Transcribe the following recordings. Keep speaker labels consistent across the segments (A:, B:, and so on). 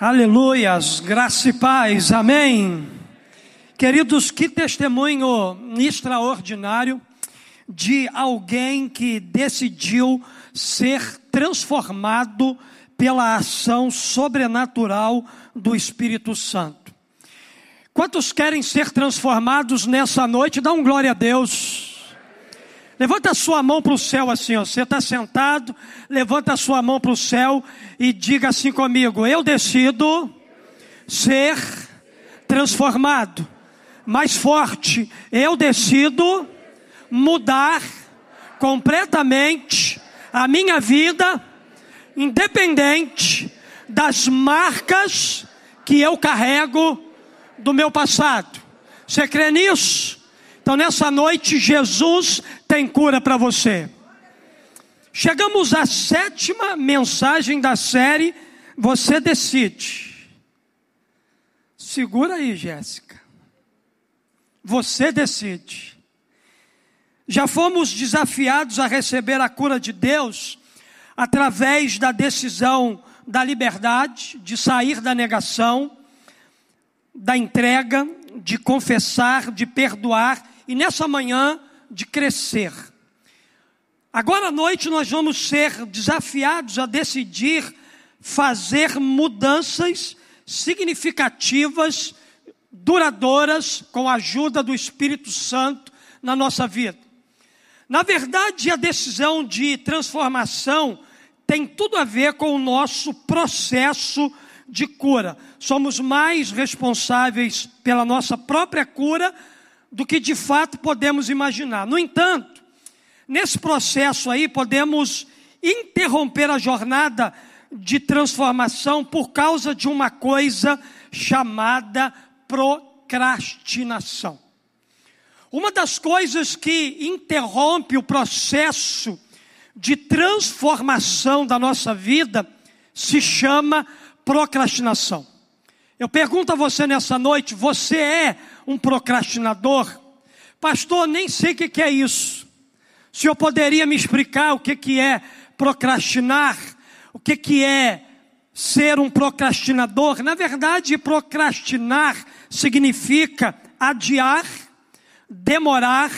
A: Aleluias, graça e paz, amém. Queridos, que testemunho extraordinário de alguém que decidiu ser transformado pela ação sobrenatural do Espírito Santo. Quantos querem ser transformados nessa noite? Dá um glória a Deus. Levanta a sua mão para o céu assim, ó. Você está sentado, levanta a sua mão para o céu e diga assim comigo: Eu decido ser transformado. Mais forte, eu decido mudar completamente a minha vida, independente das marcas que eu carrego do meu passado. Você crê nisso? Então, nessa noite, Jesus tem cura para você. Chegamos à sétima mensagem da série. Você decide. Segura aí, Jéssica. Você decide. Já fomos desafiados a receber a cura de Deus através da decisão da liberdade, de sair da negação, da entrega, de confessar, de perdoar e nessa manhã de crescer. Agora à noite nós vamos ser desafiados a decidir fazer mudanças significativas, duradouras, com a ajuda do Espírito Santo na nossa vida. Na verdade, a decisão de transformação tem tudo a ver com o nosso processo de cura. Somos mais responsáveis pela nossa própria cura do que de fato podemos imaginar. No entanto, nesse processo aí, podemos interromper a jornada de transformação por causa de uma coisa chamada procrastinação. Uma das coisas que interrompe o processo de transformação da nossa vida se chama procrastinação. Eu pergunto a você nessa noite: você é um procrastinador? Pastor, nem sei o que é isso. O senhor poderia me explicar o que é procrastinar? O que é ser um procrastinador? Na verdade, procrastinar significa adiar, demorar,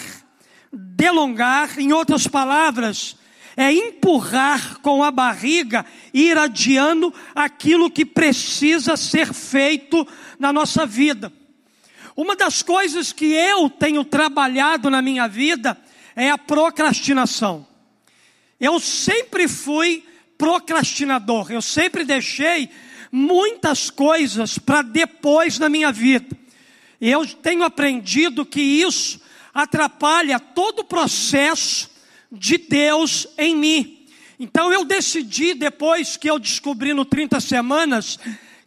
A: delongar, em outras palavras, é empurrar com a barriga, ir adiando aquilo que precisa ser feito na nossa vida. Uma das coisas que eu tenho trabalhado na minha vida é a procrastinação. Eu sempre fui procrastinador, eu sempre deixei muitas coisas para depois na minha vida. E eu tenho aprendido que isso atrapalha todo o processo de Deus em mim. Então eu decidi, depois que eu descobri no 30 semanas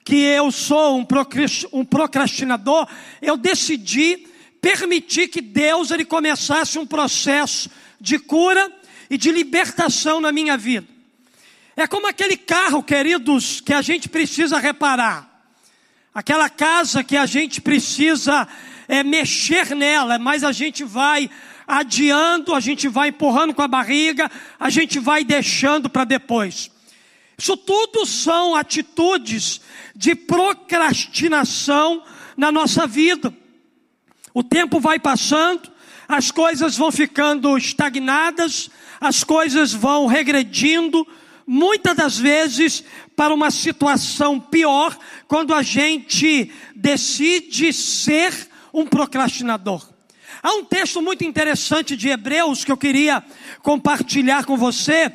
A: que eu sou um procrastinador, eu decidi permitir que Deus ele começasse um processo de cura e de libertação na minha vida. É como aquele carro, queridos, que a gente precisa reparar. Aquela casa que a gente precisa é, mexer nela, mas a gente vai adiando, a gente vai empurrando com a barriga, a gente vai deixando para depois. Isso tudo são atitudes de procrastinação na nossa vida. O tempo vai passando, as coisas vão ficando estagnadas, as coisas vão regredindo, muitas das vezes para uma situação pior, quando a gente decide ser um procrastinador. Há um texto muito interessante de Hebreus que eu queria compartilhar com você.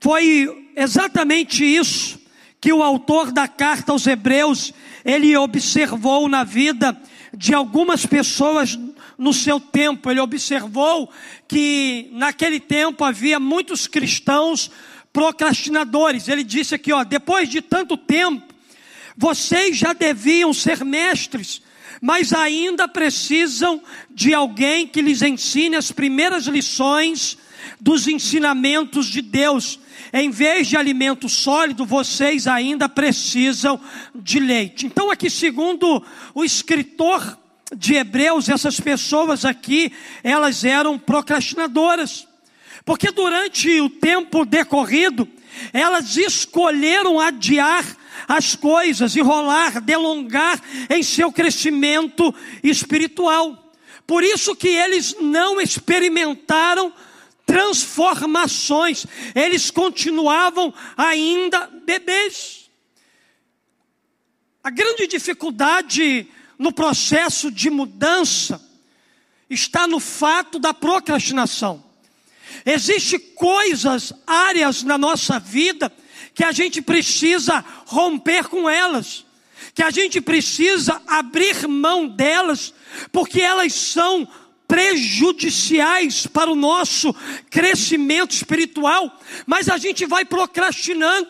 A: Foi exatamente isso que o autor da carta aos Hebreus, ele observou na vida de algumas pessoas no seu tempo. Ele observou que naquele tempo havia muitos cristãos procrastinadores. Ele disse aqui, ó, depois de tanto tempo, vocês já deviam ser mestres mas ainda precisam de alguém que lhes ensine as primeiras lições dos ensinamentos de Deus. Em vez de alimento sólido, vocês ainda precisam de leite. Então, aqui, segundo o escritor de Hebreus, essas pessoas aqui, elas eram procrastinadoras. Porque durante o tempo decorrido, elas escolheram adiar as coisas, enrolar, delongar em seu crescimento espiritual. Por isso que eles não experimentaram transformações, eles continuavam ainda bebês. A grande dificuldade no processo de mudança está no fato da procrastinação. Existem coisas, áreas na nossa vida que a gente precisa romper com elas, que a gente precisa abrir mão delas, porque elas são prejudiciais para o nosso crescimento espiritual, mas a gente vai procrastinando,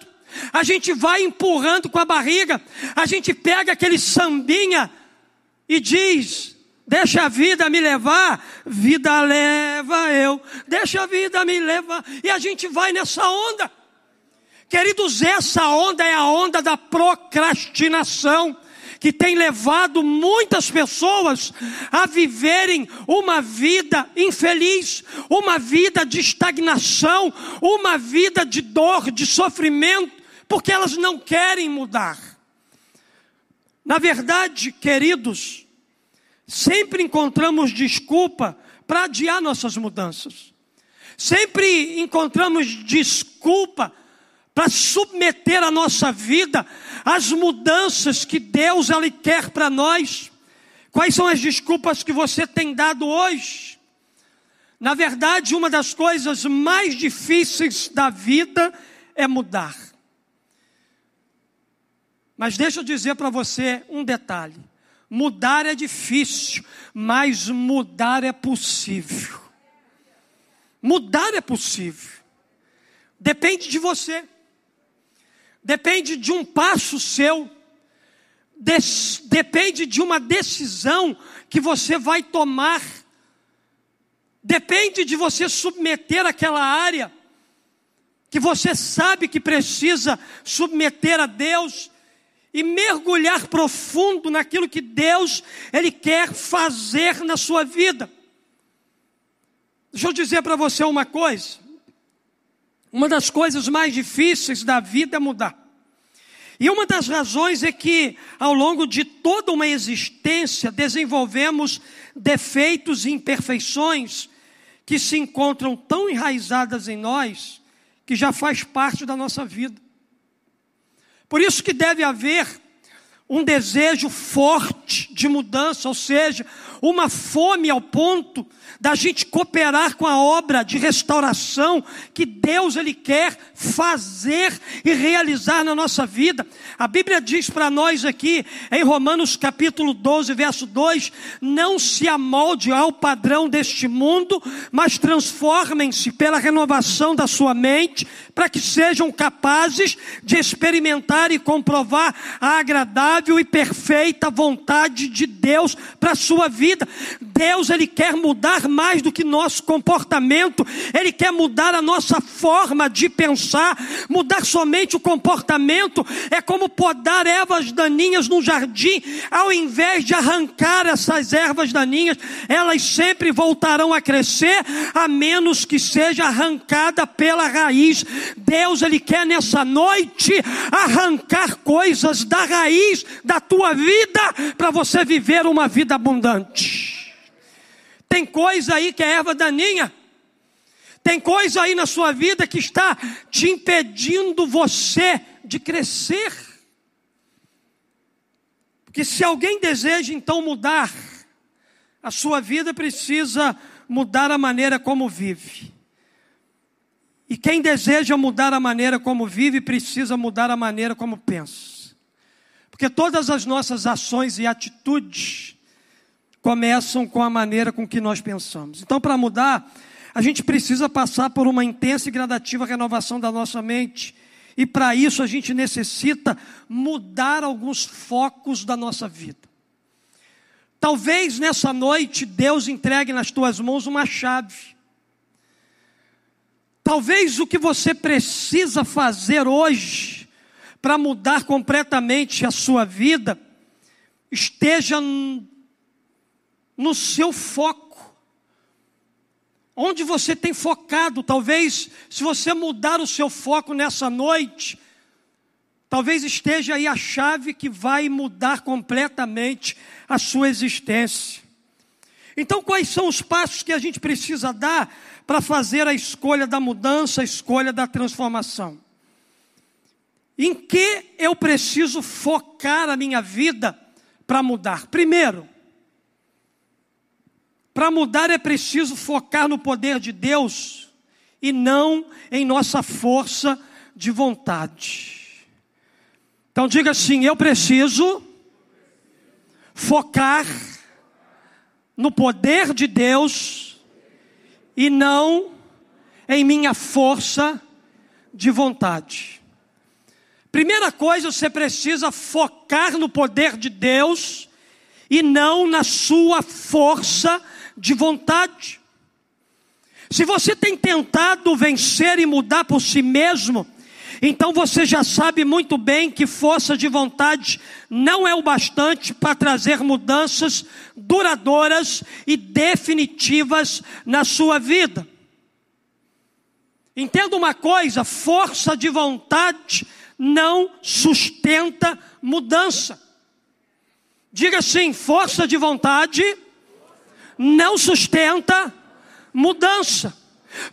A: a gente vai empurrando com a barriga, a gente pega aquele sambinha e diz: Deixa a vida me levar, vida leva eu, deixa a vida me levar, e a gente vai nessa onda. Queridos, essa onda é a onda da procrastinação, que tem levado muitas pessoas a viverem uma vida infeliz, uma vida de estagnação, uma vida de dor, de sofrimento, porque elas não querem mudar. Na verdade, queridos, sempre encontramos desculpa para adiar nossas mudanças. Sempre encontramos desculpa para submeter a nossa vida às mudanças que Deus ele quer para nós. Quais são as desculpas que você tem dado hoje? Na verdade, uma das coisas mais difíceis da vida é mudar. Mas deixa eu dizer para você um detalhe: mudar é difícil, mas mudar é possível. Mudar é possível. Depende de você. Depende de um passo seu. Des, depende de uma decisão que você vai tomar. Depende de você submeter aquela área que você sabe que precisa submeter a Deus e mergulhar profundo naquilo que Deus ele quer fazer na sua vida. Deixa eu dizer para você uma coisa. Uma das coisas mais difíceis da vida é mudar. E uma das razões é que, ao longo de toda uma existência, desenvolvemos defeitos e imperfeições que se encontram tão enraizadas em nós que já faz parte da nossa vida. Por isso que deve haver um desejo forte de mudança, ou seja, uma fome ao ponto da gente cooperar com a obra de restauração que Deus ele quer fazer e realizar na nossa vida. A Bíblia diz para nós aqui em Romanos capítulo 12, verso 2: "Não se amolde ao padrão deste mundo, mas transformem-se pela renovação da sua mente, para que sejam capazes de experimentar e comprovar a agradável e perfeita vontade de Deus para a sua vida. vida. Deus ele quer mudar mais do que nosso comportamento, ele quer mudar a nossa forma de pensar, mudar somente o comportamento é como podar ervas daninhas no jardim, ao invés de arrancar essas ervas daninhas, elas sempre voltarão a crescer, a menos que seja arrancada pela raiz. Deus ele quer nessa noite arrancar coisas da raiz da tua vida para você viver uma vida abundante. Tem coisa aí que é erva daninha. Tem coisa aí na sua vida que está te impedindo você de crescer. Porque se alguém deseja então mudar, a sua vida precisa mudar a maneira como vive. E quem deseja mudar a maneira como vive, precisa mudar a maneira como pensa. Porque todas as nossas ações e atitudes começam com a maneira com que nós pensamos. Então, para mudar, a gente precisa passar por uma intensa e gradativa renovação da nossa mente. E para isso a gente necessita mudar alguns focos da nossa vida. Talvez nessa noite Deus entregue nas tuas mãos uma chave. Talvez o que você precisa fazer hoje para mudar completamente a sua vida esteja no seu foco. Onde você tem focado, talvez, se você mudar o seu foco nessa noite, Talvez esteja aí a chave que vai mudar completamente a sua existência. Então, quais são os passos que a gente precisa dar para fazer a escolha da mudança, a escolha da transformação? Em que eu preciso focar a minha vida para mudar? Primeiro, para mudar é preciso focar no poder de Deus e não em nossa força de vontade. Então diga assim: eu preciso focar no poder de Deus e não em minha força de vontade. Primeira coisa, você precisa focar no poder de Deus e não na sua força de vontade. Se você tem tentado vencer e mudar por si mesmo, então você já sabe muito bem que força de vontade não é o bastante para trazer mudanças duradouras e definitivas na sua vida. Entenda uma coisa: força de vontade não sustenta mudança. Diga assim: força de vontade não sustenta mudança.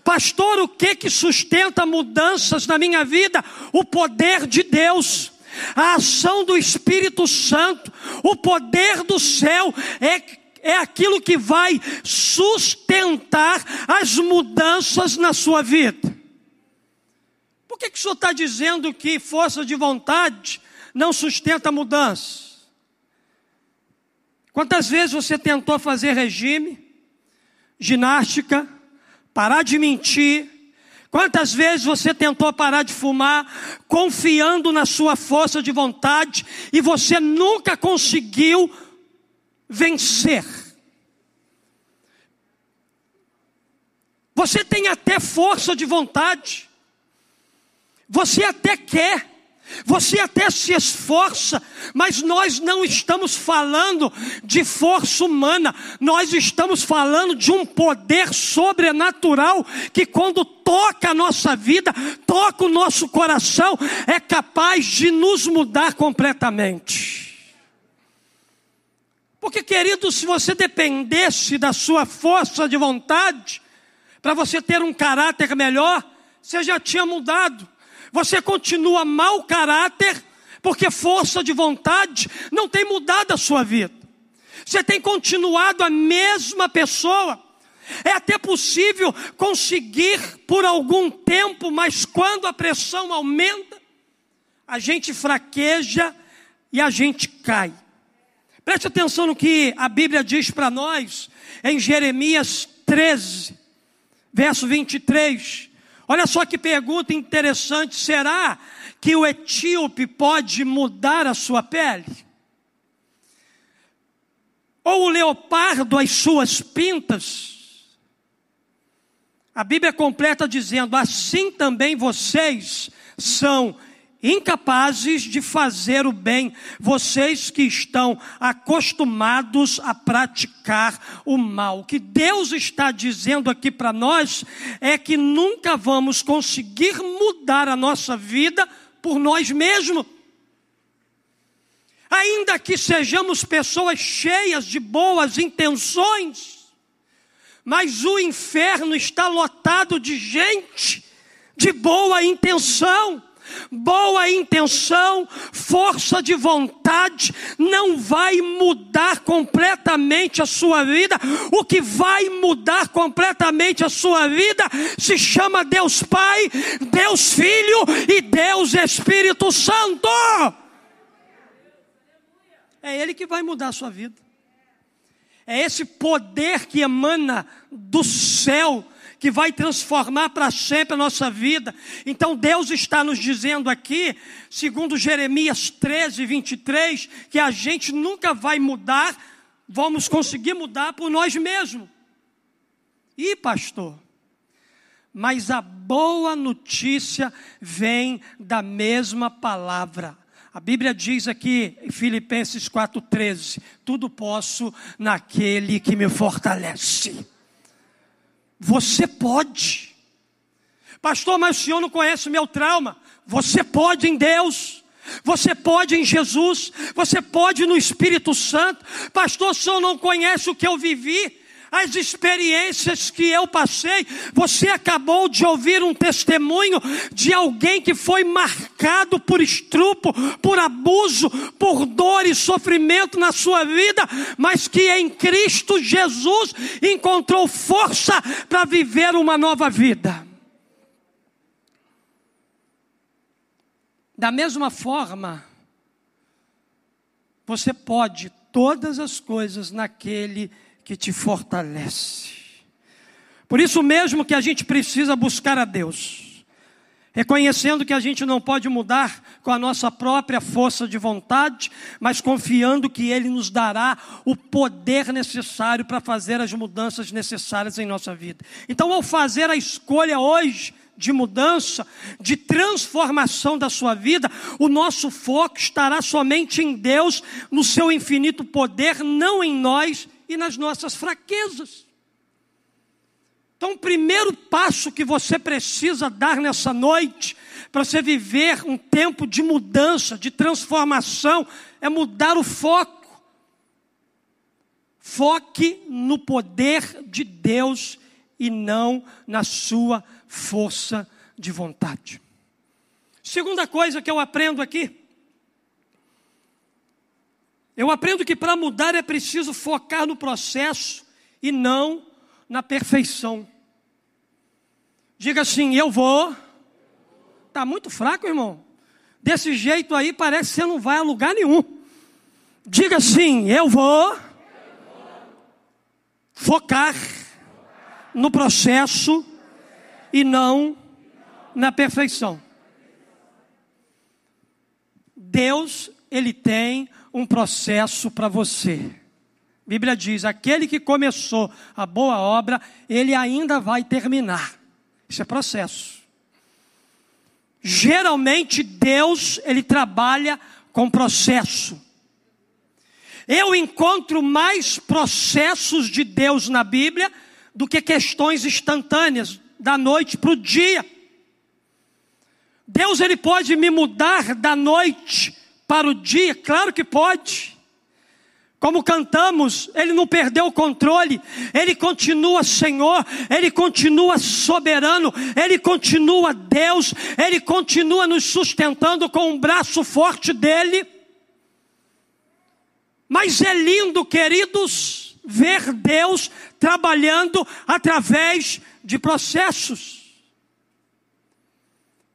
A: Pastor, o que que sustenta mudanças na minha vida? O poder de Deus, a ação do Espírito Santo, o poder do céu é é aquilo que vai sustentar as mudanças na sua vida. Por que, que o senhor está dizendo que força de vontade não sustenta mudança? Quantas vezes você tentou fazer regime, ginástica, parar de mentir. Quantas vezes você tentou parar de fumar, confiando na sua força de vontade, e você nunca conseguiu vencer? Você tem até força de vontade, você até quer, você até se esforça, mas nós não estamos falando de força humana, nós estamos falando de um poder sobrenatural que, quando toca a nossa vida, toca o nosso coração, é capaz de nos mudar completamente. Porque, querido, se você dependesse da sua força de vontade, para você ter um caráter melhor, você já tinha mudado. Você continua mau caráter, porque força de vontade não tem mudado a sua vida. Você tem continuado a mesma pessoa. É até possível conseguir por algum tempo, mas quando a pressão aumenta, a gente fraqueja e a gente cai. Preste atenção no que a Bíblia diz para nós em Jeremias 13, verso 23. Olha só que pergunta interessante: será que o etíope pode mudar a sua pele? Ou o leopardo as suas pintas? A Bíblia completa dizendo: assim também vocês são incapazes de fazer o bem, vocês que estão acostumados a praticar o mal. O que Deus está dizendo aqui para nós é que nunca vamos conseguir mudar a nossa vida por nós mesmos. Ainda que sejamos pessoas cheias de boas intenções, mas o inferno está lotado de gente de boa intenção boa intenção, força de vontade, não vai mudar completamente a sua vida. O que vai mudar completamente a sua vida se chama Deus Pai, Deus Filho e Deus Espírito Santo. É Ele que vai mudar a sua vida. É esse poder que emana do céu que vai transformar para sempre a nossa vida. Então Deus está nos dizendo aqui, segundo Jeremias 13, 23, que a gente nunca vai mudar, vamos conseguir mudar por nós mesmos. E pastor, mas a boa notícia vem da mesma palavra. A Bíblia diz aqui em Filipenses 4,13: tudo posso naquele que me fortalece. Você pode. Pastor, mas o senhor não conhece o meu trauma. Você pode em Deus. Você pode em Jesus, você pode no Espírito Santo. Pastor, o senhor não conhece o que eu vivi, as experiências que eu passei. Você acabou de ouvir um testemunho de alguém que foi marcado por estrupo, por abuso, por dor e sofrimento na sua vida, mas que em Cristo Jesus encontrou força para viver uma nova vida. Da mesma forma, você pode todas as coisas naquele que te fortalece. Por isso mesmo que a gente precisa buscar a Deus, reconhecendo que a gente não pode mudar com a nossa própria força de vontade, mas confiando que Ele nos dará o poder necessário para fazer as mudanças necessárias em nossa vida. Então, ao fazer a escolha hoje, de mudança, de transformação da sua vida, o nosso foco estará somente em Deus, no seu infinito poder, não em nós e nas nossas fraquezas. Então, o primeiro passo que você precisa dar nessa noite, para você viver um tempo de mudança, de transformação, é mudar o foco. Foque no poder de Deus e não na sua força de vontade. Segunda coisa que eu aprendo aqui, eu aprendo que para mudar é preciso focar no processo e não na perfeição. Diga assim: eu vou. Está muito fraco, irmão. Desse jeito aí parece que você não vai a lugar nenhum. Diga assim: eu vou focar no processo e não na perfeição. Deus, ele tem um processo para você. A Bíblia diz: aquele que começou a boa obra, ele ainda vai terminar. Isso é processo. Geralmente Deus, ele trabalha com processo. Eu encontro mais processos de Deus na Bíblia do que questões instantâneas da noite para o dia. Deus ele pode me mudar da noite para o dia? Claro que pode. Como cantamos, Ele não perdeu o controle, Ele continua Senhor, Ele continua soberano, Ele continua Deus, Ele continua nos sustentando com um braço forte dEle. Mas é lindo, queridos, ver Deus trabalhando através de processos.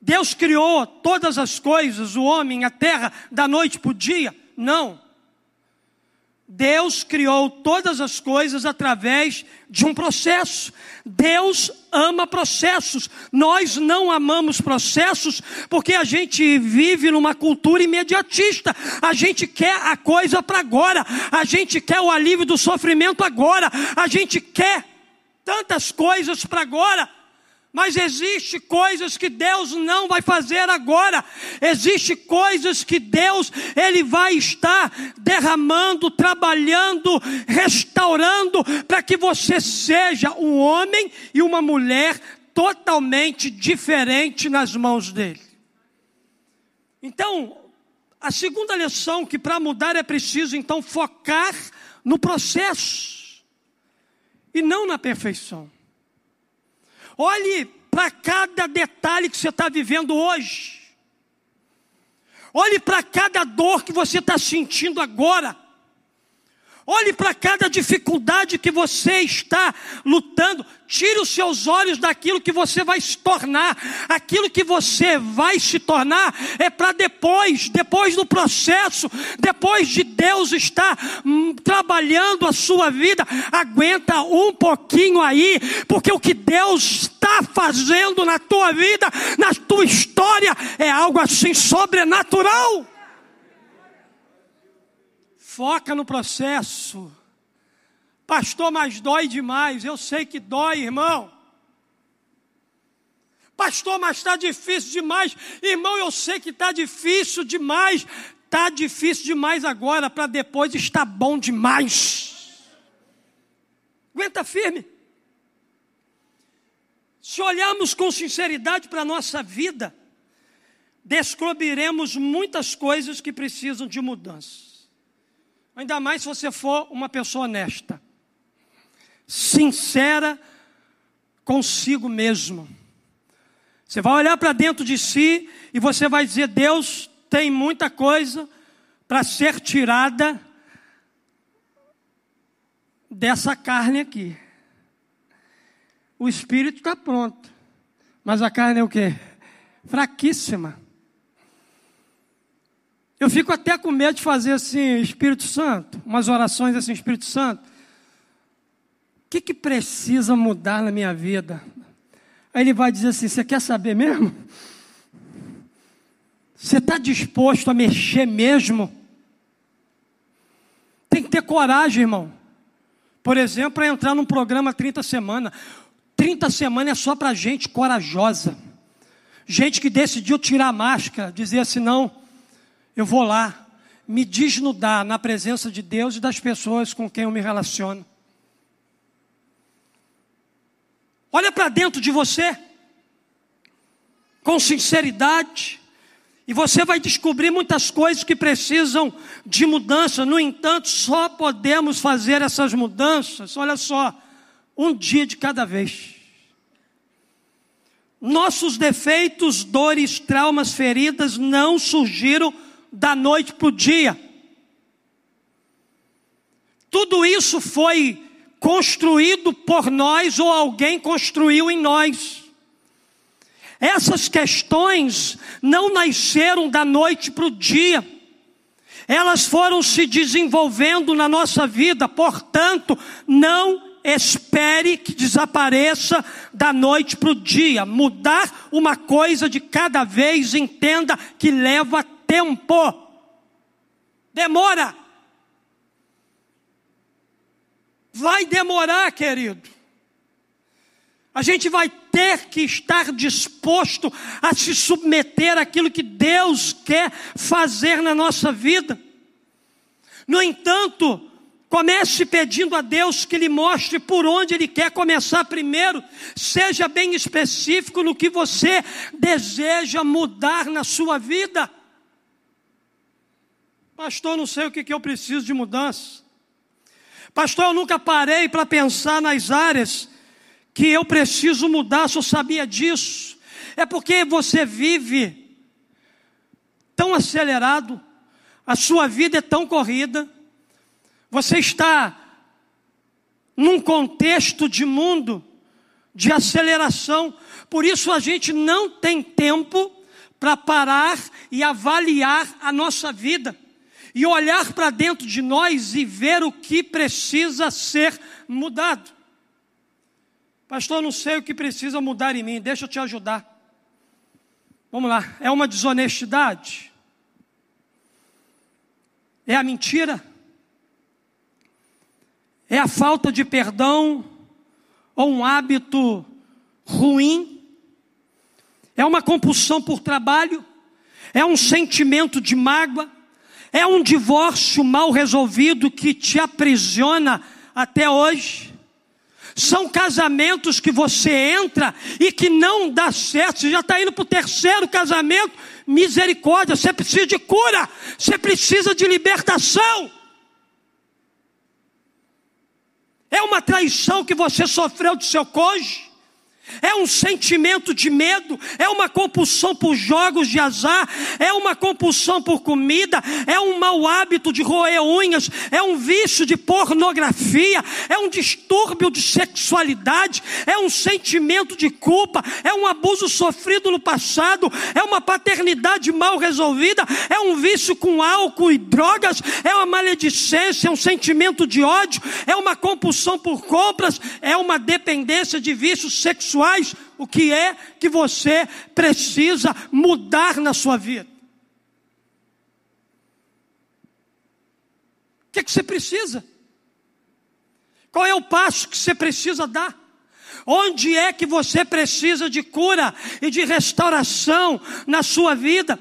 A: Deus criou todas as coisas, o homem, a terra, da noite para o dia? Não. Deus criou todas as coisas através de um processo. Deus ama processos. Nós não amamos processos porque a gente vive numa cultura imediatista. A gente quer a coisa para agora. A gente quer o alívio do sofrimento agora. A gente quer tantas coisas para agora. Mas existe coisas que Deus não vai fazer agora. Existe coisas que Deus ele vai estar derramando, trabalhando, restaurando para que você seja um homem e uma mulher totalmente diferente nas mãos dele. Então, a segunda lição que para mudar é preciso então focar no processo e não na perfeição. Olhe para cada detalhe que você está vivendo hoje. Olhe para cada dor que você está sentindo agora. Olhe para cada dificuldade que você está lutando. Tire os seus olhos daquilo que você vai se tornar. Aquilo que você vai se tornar é para depois, depois do processo, depois de Deus estar hum, trabalhando a sua vida. Aguenta um pouquinho aí, porque o que Deus está fazendo na tua vida, na tua história, é algo assim sobrenatural. Foca no processo. Pastor, mas dói demais. Eu sei que dói, irmão. Pastor, mas está difícil demais. Irmão, eu sei que está difícil demais. Está difícil demais agora, para depois estar bom demais. Aguenta firme. Se olharmos com sinceridade para a nossa vida, descobriremos muitas coisas que precisam de mudança. Ainda mais se você for uma pessoa honesta, sincera consigo mesmo. Você vai olhar para dentro de si e você vai dizer: Deus tem muita coisa para ser tirada dessa carne aqui. O espírito está pronto, mas a carne é o que? Fraquíssima. Eu fico até com medo de fazer assim, Espírito Santo, umas orações assim, Espírito Santo. O que, que precisa mudar na minha vida? Aí ele vai dizer assim: Você quer saber mesmo? Você está disposto a mexer mesmo? Tem que ter coragem, irmão. Por exemplo, para entrar num programa 30 semanas. 30 semanas é só para gente corajosa. Gente que decidiu tirar a máscara, dizer assim: não, eu vou lá me desnudar na presença de Deus e das pessoas com quem eu me relaciono. Olha para dentro de você, com sinceridade, e você vai descobrir muitas coisas que precisam de mudança. No entanto, só podemos fazer essas mudanças, olha só, um dia de cada vez. Nossos defeitos, dores, traumas, feridas não surgiram da noite para o dia. Tudo isso foi construído por nós ou alguém construiu em nós. Essas questões não nasceram da noite para o dia, elas foram se desenvolvendo na nossa vida, portanto, não espere que desapareça da noite para o dia. Mudar uma coisa de cada vez, entenda que leva tempo. Demora. Vai demorar, querido. A gente vai ter que estar disposto a se submeter àquilo que Deus quer fazer na nossa vida. No entanto, Comece pedindo a Deus que lhe mostre por onde Ele quer começar primeiro. Seja bem específico no que você deseja mudar na sua vida. Pastor, não sei o que, que eu preciso de mudança. Pastor, eu nunca parei para pensar nas áreas que eu preciso mudar, só sabia disso. É porque você vive tão acelerado, a sua vida é tão corrida, você está num contexto de mundo de aceleração, por isso a gente não tem tempo para parar e avaliar a nossa vida e olhar para dentro de nós e ver o que precisa ser mudado. Pastor, não sei o que precisa mudar em mim, deixa eu te ajudar. Vamos lá, é uma desonestidade? É a mentira? É a falta de perdão? Ou um hábito ruim? É uma compulsão por trabalho? É um sentimento de mágoa? É um divórcio mal resolvido que te aprisiona até hoje. São casamentos que você entra e que não dá certo. Você já está indo para o terceiro casamento. Misericórdia, você precisa de cura, você precisa de libertação. É uma traição que você sofreu do seu cônjuge é um sentimento de medo, é uma compulsão por jogos de azar, é uma compulsão por comida, é um mau hábito de roer unhas, é um vício de pornografia, é um distúrbio de sexualidade, é um sentimento de culpa, é um abuso sofrido no passado, é uma paternidade mal resolvida, é um vício com álcool e drogas, é uma maledicência, é um sentimento de ódio, é uma compulsão por compras, é uma dependência de vícios sexuais sexuais, o que é que você precisa mudar na sua vida? O que, é que você precisa? Qual é o passo que você precisa dar? Onde é que você precisa de cura e de restauração na sua vida?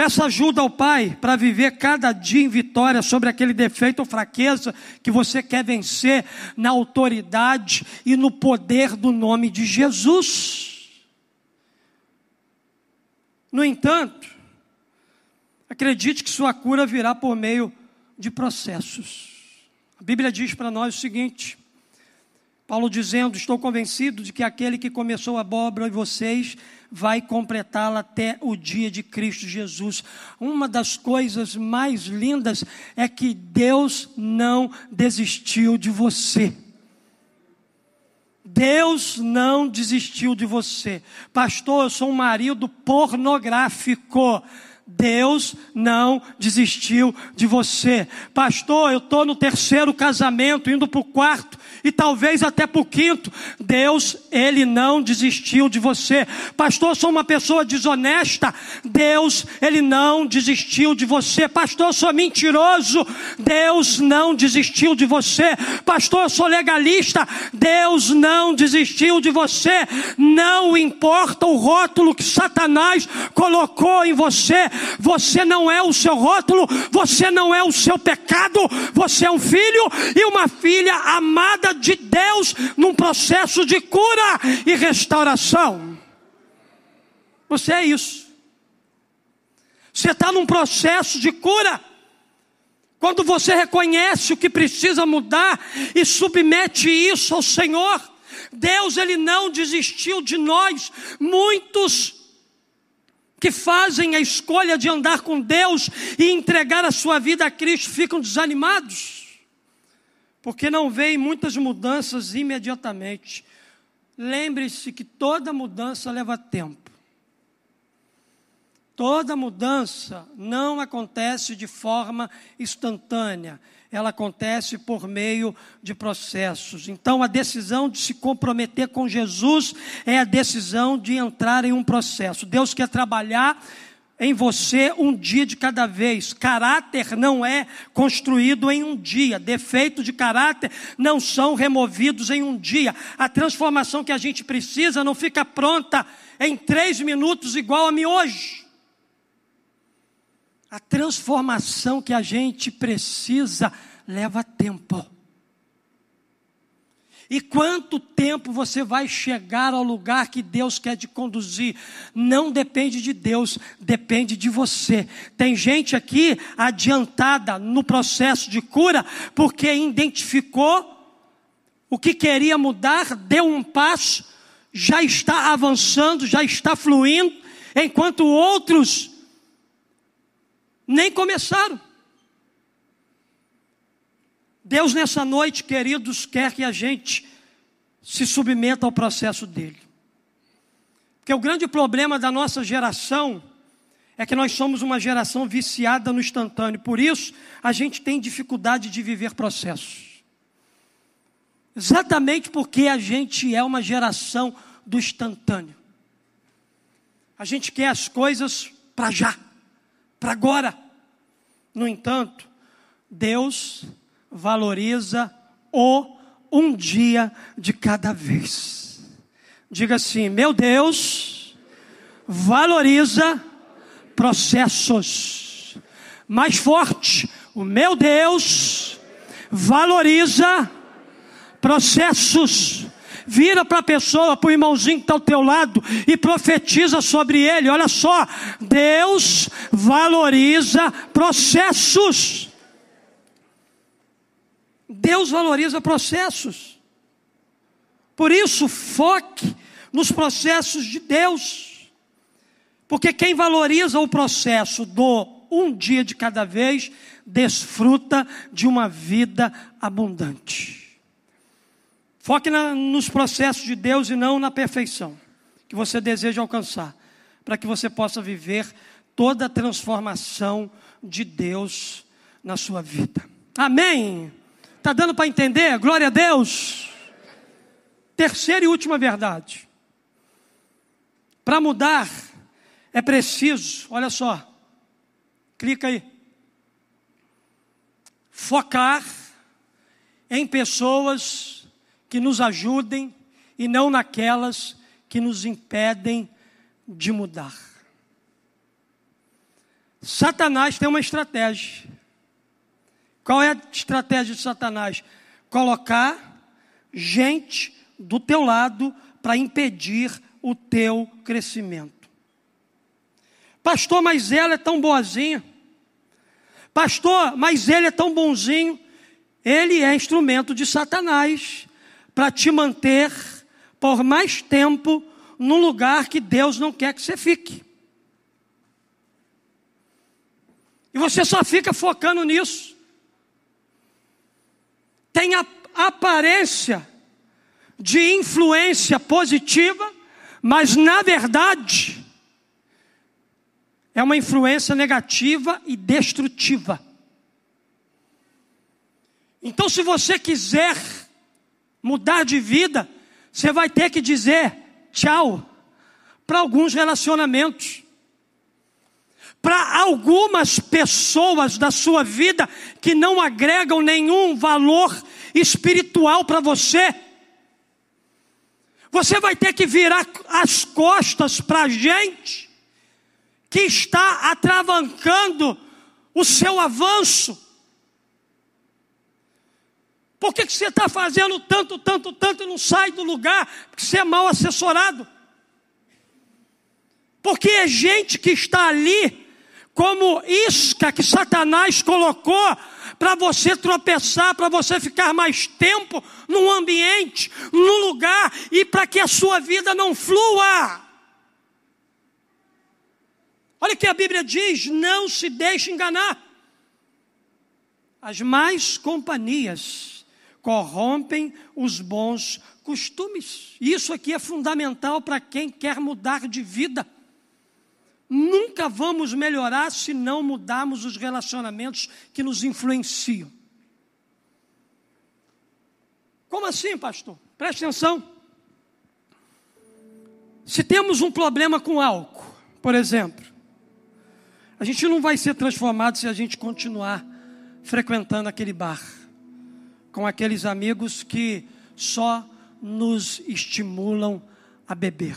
A: Peça ajuda ao Pai para viver cada dia em vitória sobre aquele defeito ou fraqueza que você quer vencer na autoridade e no poder do nome de Jesus. No entanto, acredite que sua cura virá por meio de processos. A Bíblia diz para nós o seguinte: Paulo dizendo: Estou convencido de que aquele que começou a obra em vocês vai completá-la até o dia de Cristo Jesus. Uma das coisas mais lindas é que Deus não desistiu de você. Deus não desistiu de você. Pastor, eu sou um marido pornográfico. Deus não desistiu de você. Pastor, eu estou no terceiro casamento, indo para o quarto e talvez até para o quinto. Deus, Ele não desistiu de você. Pastor, sou uma pessoa desonesta. Deus, Ele não desistiu de você. Pastor, sou mentiroso. Deus não desistiu de você. Pastor, sou legalista. Deus não desistiu de você. Não importa o rótulo que Satanás colocou em você. Você não é o seu rótulo. Você não é o seu pecado. Você é um filho e uma filha amada de Deus num processo de cura e restauração. Você é isso. Você está num processo de cura. Quando você reconhece o que precisa mudar e submete isso ao Senhor, Deus ele não desistiu de nós. Muitos que fazem a escolha de andar com Deus e entregar a sua vida a Cristo ficam desanimados porque não veem muitas mudanças imediatamente. Lembre-se que toda mudança leva tempo. Toda mudança não acontece de forma instantânea, ela acontece por meio de processos. Então, a decisão de se comprometer com Jesus é a decisão de entrar em um processo. Deus quer trabalhar em você um dia de cada vez. Caráter não é construído em um dia. Defeitos de caráter não são removidos em um dia. A transformação que a gente precisa não fica pronta em três minutos, igual a mim hoje. A transformação que a gente precisa leva tempo. E quanto tempo você vai chegar ao lugar que Deus quer te conduzir? Não depende de Deus, depende de você. Tem gente aqui adiantada no processo de cura porque identificou o que queria mudar, deu um passo, já está avançando, já está fluindo, enquanto outros nem começaram. Deus, nessa noite, queridos, quer que a gente se submeta ao processo dele. Porque o grande problema da nossa geração é que nós somos uma geração viciada no instantâneo, por isso a gente tem dificuldade de viver processos. Exatamente porque a gente é uma geração do instantâneo. A gente quer as coisas para já, para agora. No entanto, Deus valoriza o um dia de cada vez. Diga assim: meu Deus valoriza processos. Mais forte, o meu Deus valoriza processos. Vira para a pessoa, para o irmãozinho que está ao teu lado e profetiza sobre ele. Olha só, Deus valoriza processos. Deus valoriza processos. Por isso, foque nos processos de Deus. Porque quem valoriza o processo do um dia de cada vez, desfruta de uma vida abundante. Foque na, nos processos de Deus e não na perfeição que você deseja alcançar, para que você possa viver toda a transformação de Deus na sua vida. Amém. Está dando para entender? Glória a Deus. Terceira e última verdade. Para mudar, é preciso, olha só, clica aí. Focar em pessoas que nos ajudem e não naquelas que nos impedem de mudar. Satanás tem uma estratégia. Qual é a estratégia de Satanás? Colocar gente do teu lado para impedir o teu crescimento. Pastor, mas ela é tão boazinha. Pastor, mas ele é tão bonzinho. Ele é instrumento de Satanás para te manter por mais tempo num lugar que Deus não quer que você fique. E você só fica focando nisso. Tem a aparência de influência positiva, mas na verdade é uma influência negativa e destrutiva. Então, se você quiser mudar de vida, você vai ter que dizer tchau para alguns relacionamentos, para algumas pessoas da sua vida que não agregam nenhum valor espiritual para você. Você vai ter que virar as costas para a gente que está atravancando o seu avanço. Por que, que você está fazendo tanto, tanto, tanto e não sai do lugar? Porque você é mal assessorado. Porque é gente que está ali, como isca que Satanás colocou para você tropeçar, para você ficar mais tempo num ambiente, num lugar e para que a sua vida não flua. Olha que a Bíblia diz: não se deixe enganar. As más companhias corrompem os bons costumes. Isso aqui é fundamental para quem quer mudar de vida. Nunca vamos melhorar se não mudarmos os relacionamentos que nos influenciam. Como assim, pastor? Preste atenção. Se temos um problema com álcool, por exemplo, a gente não vai ser transformado se a gente continuar frequentando aquele bar, com aqueles amigos que só nos estimulam a beber.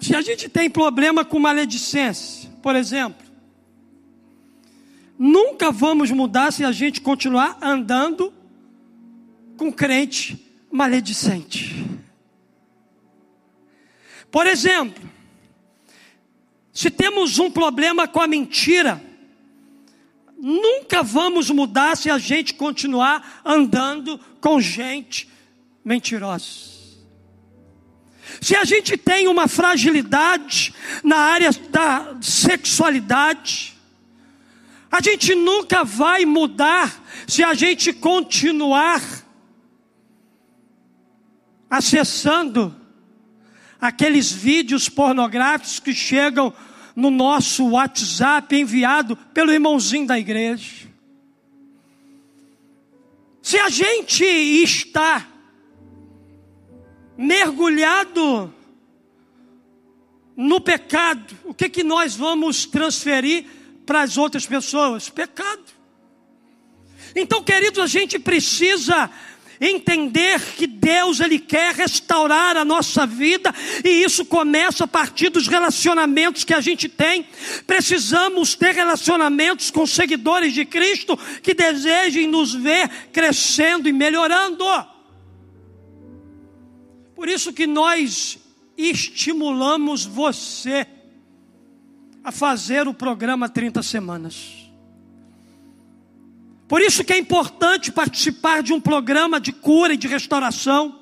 A: Se a gente tem problema com maledicência, por exemplo, nunca vamos mudar se a gente continuar andando com crente maledicente. Por exemplo, se temos um problema com a mentira, nunca vamos mudar se a gente continuar andando com gente mentirosa. Se a gente tem uma fragilidade na área da sexualidade, a gente nunca vai mudar se a gente continuar acessando aqueles vídeos pornográficos que chegam no nosso WhatsApp enviado pelo irmãozinho da igreja. Se a gente está mergulhado no pecado, o que, que nós vamos transferir para as outras pessoas? Pecado. Então, queridos, a gente precisa entender que Deus ele quer restaurar a nossa vida e isso começa a partir dos relacionamentos que a gente tem. Precisamos ter relacionamentos com seguidores de Cristo que desejem nos ver crescendo e melhorando. Por isso que nós estimulamos você a fazer o programa 30 semanas. Por isso que é importante participar de um programa de cura e de restauração.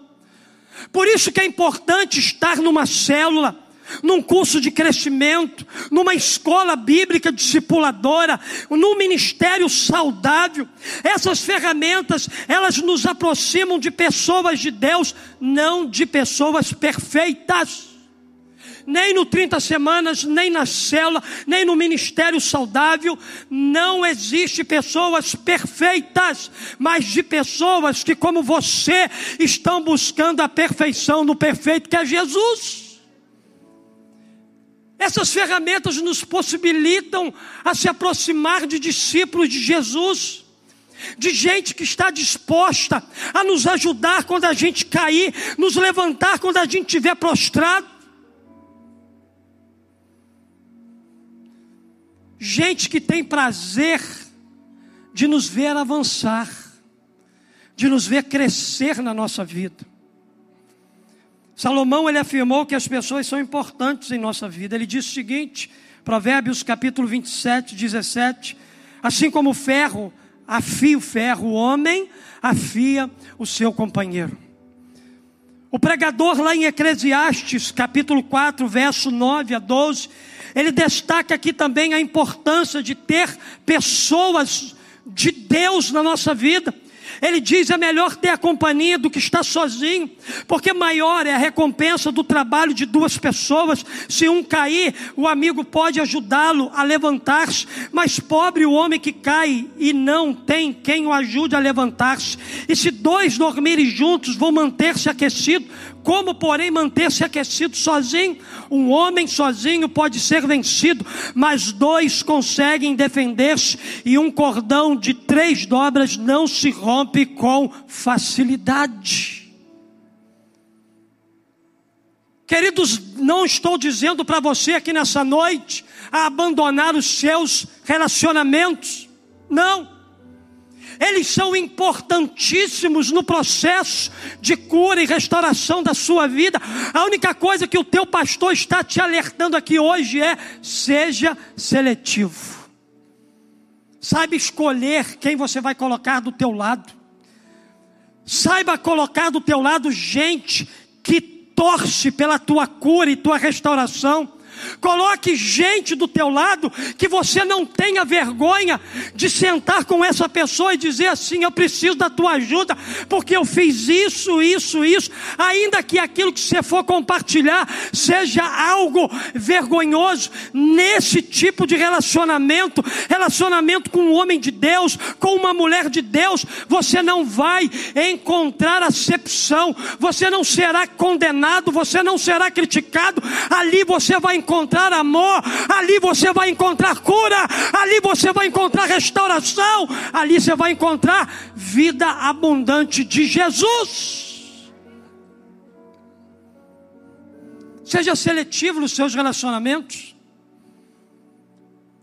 A: Por isso que é importante estar numa célula num curso de crescimento, numa escola bíblica discipuladora, num ministério saudável. Essas ferramentas, elas nos aproximam de pessoas de Deus, não de pessoas perfeitas. Nem no 30 semanas, nem na célula, nem no ministério saudável, não existe pessoas perfeitas, mas de pessoas que, como você, estão buscando a perfeição no perfeito que é Jesus. Essas ferramentas nos possibilitam a se aproximar de discípulos de Jesus, de gente que está disposta a nos ajudar quando a gente cair, nos levantar quando a gente estiver prostrado. Gente que tem prazer de nos ver avançar, de nos ver crescer na nossa vida. Salomão ele afirmou que as pessoas são importantes em nossa vida. Ele disse o seguinte, Provérbios capítulo 27, 17: Assim como o ferro afia o ferro, o homem afia o seu companheiro. O pregador lá em Eclesiastes, capítulo 4, verso 9 a 12, ele destaca aqui também a importância de ter pessoas de Deus na nossa vida. Ele diz: é melhor ter a companhia do que estar sozinho, porque maior é a recompensa do trabalho de duas pessoas. Se um cair, o amigo pode ajudá-lo a levantar-se, mas pobre o homem que cai e não tem quem o ajude a levantar-se. E se dois dormirem juntos, vão manter-se aquecidos. Como, porém, manter-se aquecido sozinho? Um homem sozinho pode ser vencido, mas dois conseguem defender-se, e um cordão de três dobras não se rompe com facilidade. Queridos, não estou dizendo para você aqui nessa noite a abandonar os seus relacionamentos, não eles são importantíssimos no processo de cura e restauração da sua vida. A única coisa que o teu pastor está te alertando aqui hoje é: seja seletivo. Saiba escolher quem você vai colocar do teu lado. Saiba colocar do teu lado gente que torce pela tua cura e tua restauração. Coloque gente do teu lado que você não tenha vergonha de sentar com essa pessoa e dizer assim: Eu preciso da tua ajuda, porque eu fiz isso, isso, isso. Ainda que aquilo que você for compartilhar seja algo vergonhoso, nesse tipo de relacionamento, relacionamento com um homem de Deus, com uma mulher de Deus, você não vai encontrar acepção, você não será condenado, você não será criticado, ali você vai encontrar amor, ali você vai encontrar cura, ali você vai encontrar restauração, ali você vai encontrar vida abundante de Jesus. Seja seletivo nos seus relacionamentos.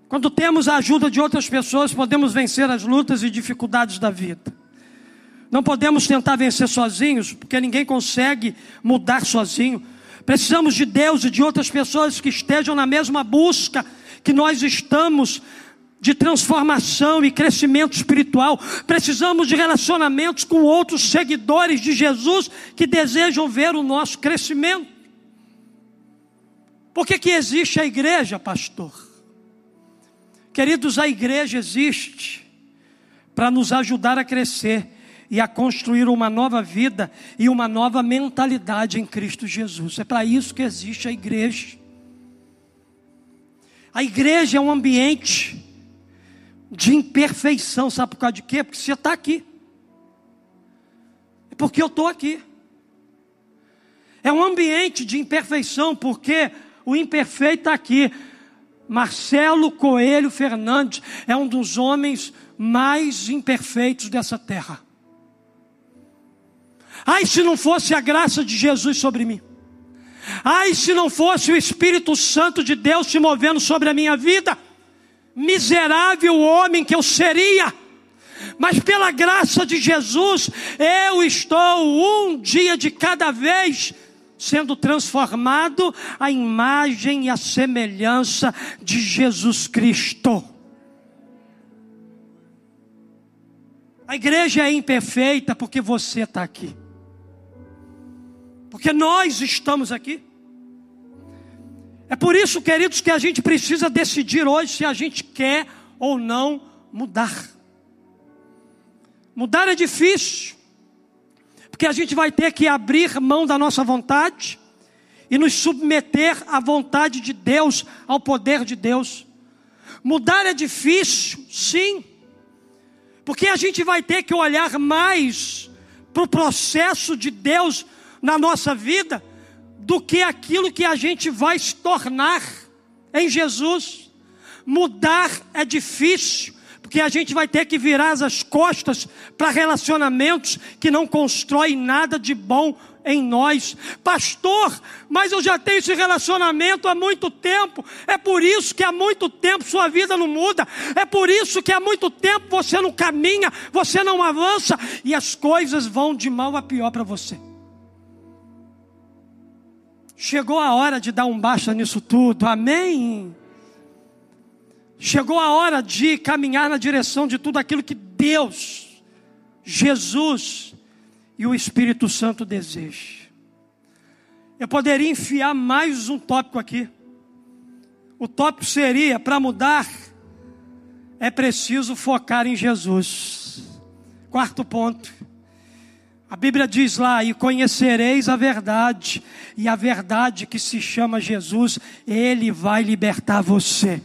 A: Quando temos a ajuda de outras pessoas, podemos vencer as lutas e dificuldades da vida. Não podemos tentar vencer sozinhos, porque ninguém consegue mudar sozinho. Precisamos de Deus e de outras pessoas que estejam na mesma busca que nós estamos de transformação e crescimento espiritual. Precisamos de relacionamentos com outros seguidores de Jesus que desejam ver o nosso crescimento. Por que, que existe a igreja, pastor? Queridos, a igreja existe para nos ajudar a crescer e a construir uma nova vida e uma nova mentalidade em Cristo Jesus. É para isso que existe a igreja. A igreja é um ambiente de imperfeição, sabe por causa de quê? Porque você está aqui. É porque eu estou aqui. É um ambiente de imperfeição, porque o imperfeito está aqui. Marcelo Coelho Fernandes é um dos homens mais imperfeitos dessa terra. Ai, se não fosse a graça de Jesus sobre mim. Ai, se não fosse o Espírito Santo de Deus se movendo sobre a minha vida. Miserável homem que eu seria. Mas pela graça de Jesus, eu estou um dia de cada vez sendo transformado à imagem e à semelhança de Jesus Cristo. A igreja é imperfeita porque você está aqui. Porque nós estamos aqui. É por isso, queridos, que a gente precisa decidir hoje se a gente quer ou não mudar. Mudar é difícil, porque a gente vai ter que abrir mão da nossa vontade e nos submeter à vontade de Deus, ao poder de Deus. Mudar é difícil, sim, porque a gente vai ter que olhar mais para o processo de Deus na nossa vida do que aquilo que a gente vai se tornar em Jesus. Mudar é difícil, porque a gente vai ter que virar as costas para relacionamentos que não constroem nada de bom em nós. Pastor, mas eu já tenho esse relacionamento há muito tempo. É por isso que há muito tempo sua vida não muda. É por isso que há muito tempo você não caminha, você não avança e as coisas vão de mal a pior para você. Chegou a hora de dar um basta nisso tudo, amém? Chegou a hora de caminhar na direção de tudo aquilo que Deus, Jesus e o Espírito Santo desejam. Eu poderia enfiar mais um tópico aqui. O tópico seria: para mudar, é preciso focar em Jesus. Quarto ponto. A Bíblia diz lá: e conhecereis a verdade, e a verdade que se chama Jesus, Ele vai libertar você.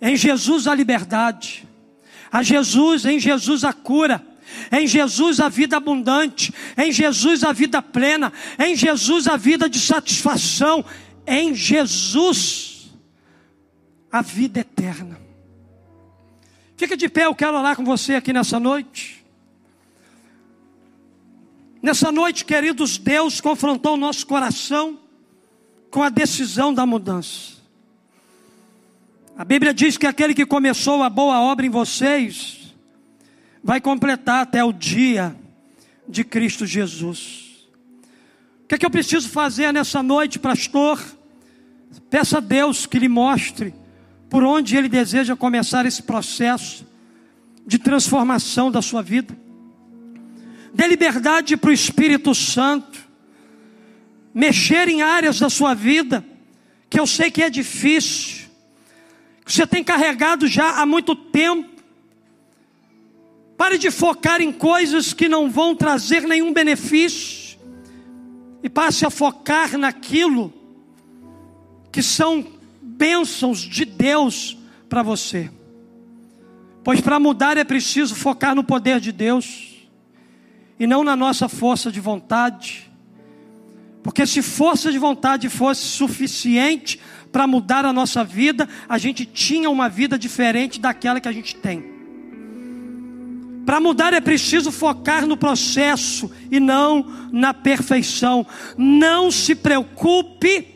A: Em Jesus a liberdade, a Jesus, em Jesus a cura, em Jesus a vida abundante, em Jesus a vida plena, em Jesus a vida de satisfação, em Jesus a vida eterna. Fica de pé, eu quero orar com você aqui nessa noite. Nessa noite, queridos, Deus confrontou o nosso coração com a decisão da mudança. A Bíblia diz que aquele que começou a boa obra em vocês vai completar até o dia de Cristo Jesus. O que é que eu preciso fazer nessa noite, pastor? Peça a Deus que lhe mostre por onde Ele deseja começar esse processo de transformação da sua vida. Dê liberdade para o Espírito Santo mexer em áreas da sua vida que eu sei que é difícil, que você tem carregado já há muito tempo. Pare de focar em coisas que não vão trazer nenhum benefício e passe a focar naquilo que são bênçãos de Deus para você. Pois para mudar é preciso focar no poder de Deus e não na nossa força de vontade. Porque se força de vontade fosse suficiente para mudar a nossa vida, a gente tinha uma vida diferente daquela que a gente tem. Para mudar é preciso focar no processo e não na perfeição. Não se preocupe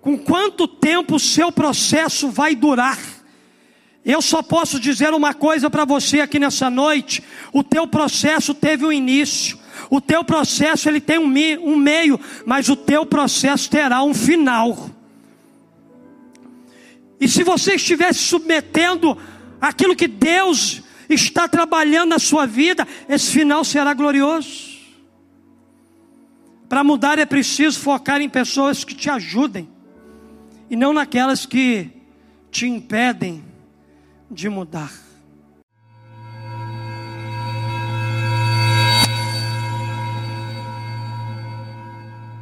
A: com quanto tempo o seu processo vai durar. Eu só posso dizer uma coisa para você aqui nessa noite: o teu processo teve um início, o teu processo ele tem um, um meio, mas o teu processo terá um final. E se você estiver submetendo àquilo que Deus está trabalhando na sua vida, esse final será glorioso. Para mudar é preciso focar em pessoas que te ajudem e não naquelas que te impedem de mudar.